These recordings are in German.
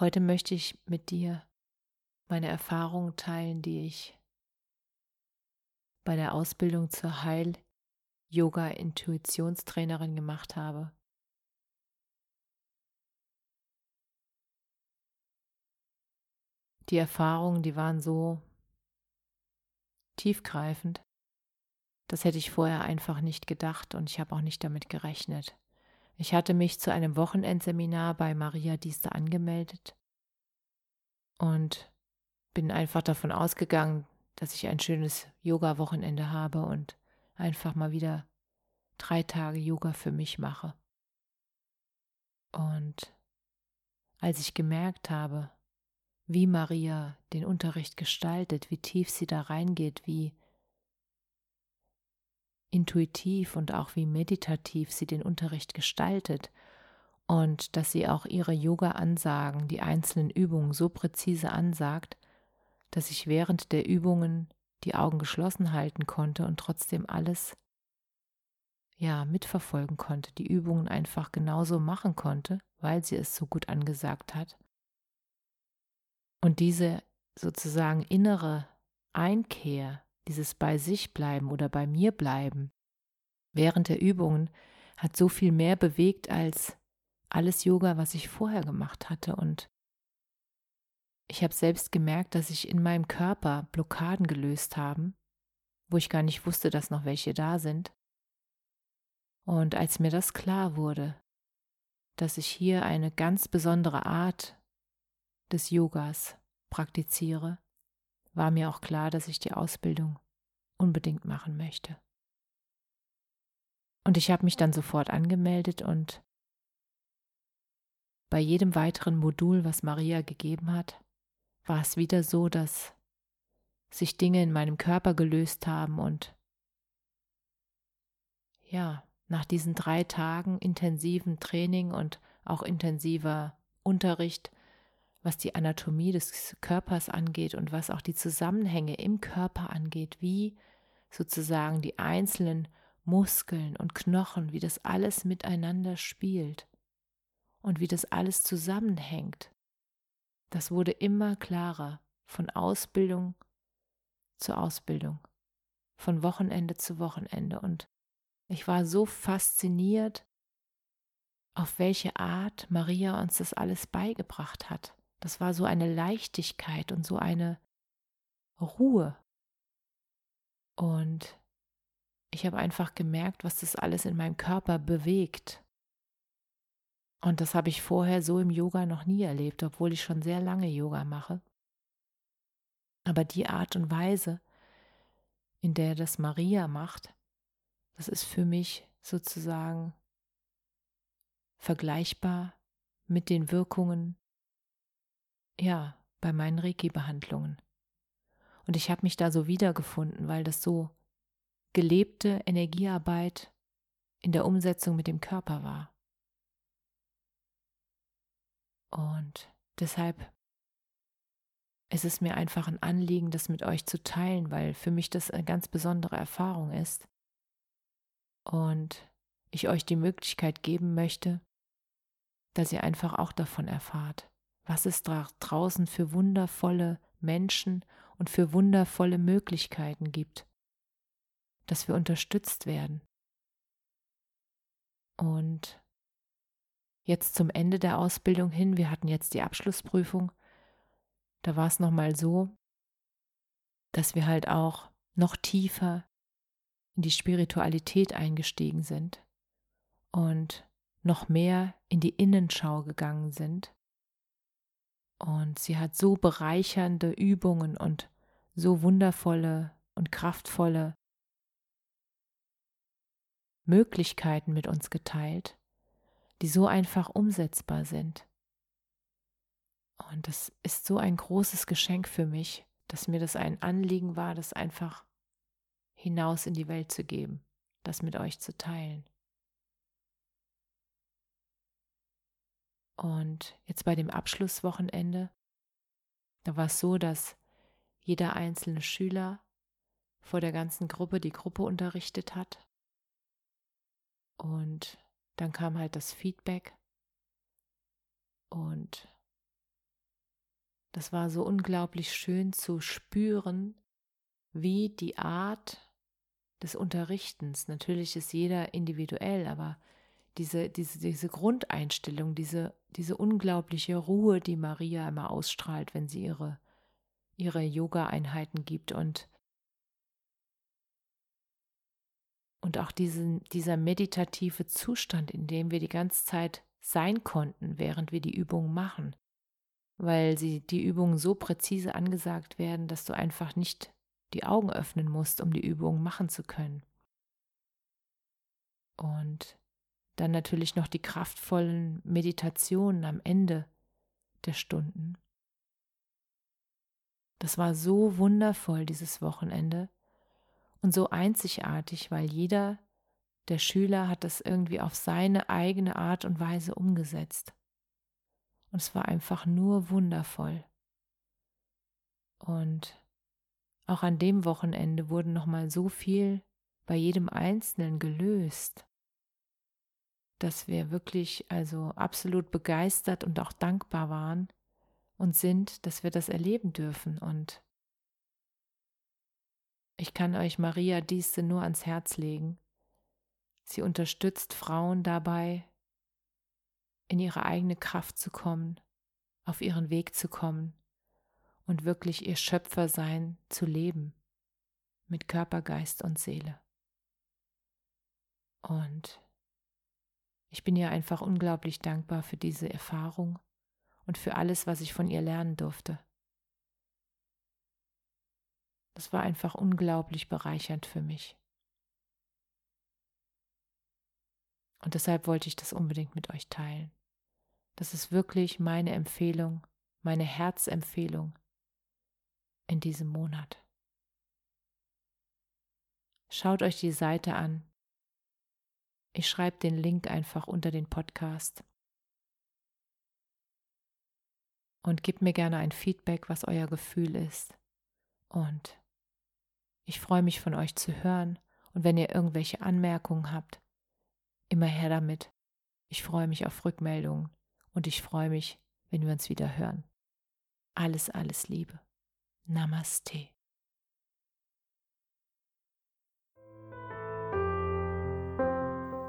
Heute möchte ich mit dir meine Erfahrungen teilen, die ich bei der Ausbildung zur Heil-Yoga-Intuitionstrainerin gemacht habe. Die Erfahrungen, die waren so tiefgreifend, das hätte ich vorher einfach nicht gedacht und ich habe auch nicht damit gerechnet. Ich hatte mich zu einem Wochenendseminar bei Maria Dieste angemeldet und bin einfach davon ausgegangen, dass ich ein schönes Yoga-Wochenende habe und einfach mal wieder drei Tage Yoga für mich mache. Und als ich gemerkt habe, wie Maria den Unterricht gestaltet, wie tief sie da reingeht, wie intuitiv und auch wie meditativ sie den Unterricht gestaltet und dass sie auch ihre Yoga-Ansagen, die einzelnen Übungen so präzise ansagt, dass ich während der Übungen die Augen geschlossen halten konnte und trotzdem alles ja mitverfolgen konnte, die Übungen einfach genauso machen konnte, weil sie es so gut angesagt hat. Und diese sozusagen innere Einkehr, dieses bei sich bleiben oder bei mir bleiben während der Übungen hat so viel mehr bewegt als alles Yoga, was ich vorher gemacht hatte und ich habe selbst gemerkt, dass ich in meinem Körper Blockaden gelöst haben, wo ich gar nicht wusste, dass noch welche da sind. Und als mir das klar wurde, dass ich hier eine ganz besondere Art des Yogas praktiziere, war mir auch klar, dass ich die Ausbildung unbedingt machen möchte. Und ich habe mich dann sofort angemeldet und bei jedem weiteren Modul, was Maria gegeben hat, war es wieder so, dass sich Dinge in meinem Körper gelöst haben und ja, nach diesen drei Tagen intensiven Training und auch intensiver Unterricht was die Anatomie des Körpers angeht und was auch die Zusammenhänge im Körper angeht, wie sozusagen die einzelnen Muskeln und Knochen, wie das alles miteinander spielt und wie das alles zusammenhängt. Das wurde immer klarer von Ausbildung zu Ausbildung, von Wochenende zu Wochenende und ich war so fasziniert, auf welche Art Maria uns das alles beigebracht hat. Das war so eine Leichtigkeit und so eine Ruhe. Und ich habe einfach gemerkt, was das alles in meinem Körper bewegt. Und das habe ich vorher so im Yoga noch nie erlebt, obwohl ich schon sehr lange Yoga mache. Aber die Art und Weise, in der das Maria macht, das ist für mich sozusagen vergleichbar mit den Wirkungen ja, bei meinen Reiki-Behandlungen. Und ich habe mich da so wiedergefunden, weil das so gelebte Energiearbeit in der Umsetzung mit dem Körper war. Und deshalb ist es mir einfach ein Anliegen, das mit euch zu teilen, weil für mich das eine ganz besondere Erfahrung ist. Und ich euch die Möglichkeit geben möchte, dass ihr einfach auch davon erfahrt was es da draußen für wundervolle Menschen und für wundervolle Möglichkeiten gibt, dass wir unterstützt werden. Und jetzt zum Ende der Ausbildung hin, wir hatten jetzt die Abschlussprüfung, da war es nochmal so, dass wir halt auch noch tiefer in die Spiritualität eingestiegen sind und noch mehr in die Innenschau gegangen sind Und sie hat so bereichernde Übungen und so wundervolle und kraftvolle Möglichkeiten mit uns geteilt, die so einfach umsetzbar sind. Und das ist so ein großes Geschenk für mich, dass mir das ein Anliegen war, das einfach hinaus in die Welt zu geben, das mit euch zu teilen. Und jetzt bei dem Abschlusswochenende, da war es so, dass jeder einzelne Schüler vor der ganzen Gruppe die Gruppe unterrichtet hat. Und dann kam halt das Feedback. Und das war so unglaublich schön zu spüren, wie die Art des Unterrichtens, natürlich ist jeder individuell, aber diese, diese, diese Grundeinstellung, diese, diese unglaubliche Ruhe, die Maria immer ausstrahlt, wenn sie ihre, ihre Yoga-Einheiten gibt und, und auch diesen, dieser meditative Zustand, in dem wir die ganze Zeit sein konnten, während wir die Übungen machen weil sie die Übungen so präzise angesagt werden, dass du einfach nicht die Augen öffnen musst, um die Übungen machen zu können. Und dann natürlich noch die kraftvollen Meditationen am Ende der Stunden. Das war so wundervoll dieses Wochenende und so einzigartig, weil jeder der Schüler hat das irgendwie auf seine eigene Art und Weise umgesetzt. Und es war einfach nur wundervoll. Und auch an dem Wochenende wurde nochmal so viel bei jedem Einzelnen gelöst, dass wir wirklich also absolut begeistert und auch dankbar waren und sind, dass wir das erleben dürfen. Und ich kann euch Maria Dieste nur ans Herz legen. Sie unterstützt Frauen dabei, in ihre eigene Kraft zu kommen, auf ihren Weg zu kommen und wirklich ihr Schöpfersein zu leben mit Körper, Geist und Seele. Und ich bin ihr einfach unglaublich dankbar für diese Erfahrung und für alles, was ich von ihr lernen durfte. Das war einfach unglaublich bereichernd für mich. Und deshalb wollte ich das unbedingt mit euch teilen. Das ist wirklich meine Empfehlung, meine Herzempfehlung in diesem Monat. Schaut euch die Seite an. Ich schreibe den Link einfach unter den Podcast. Und gebt mir gerne ein Feedback, was euer Gefühl ist. Und ich freue mich von euch zu hören. Und wenn ihr irgendwelche Anmerkungen habt, immer her damit. Ich freue mich auf Rückmeldungen und ich freue mich, wenn wir uns wieder hören. Alles, alles Liebe. Namaste.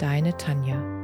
deine Tanja.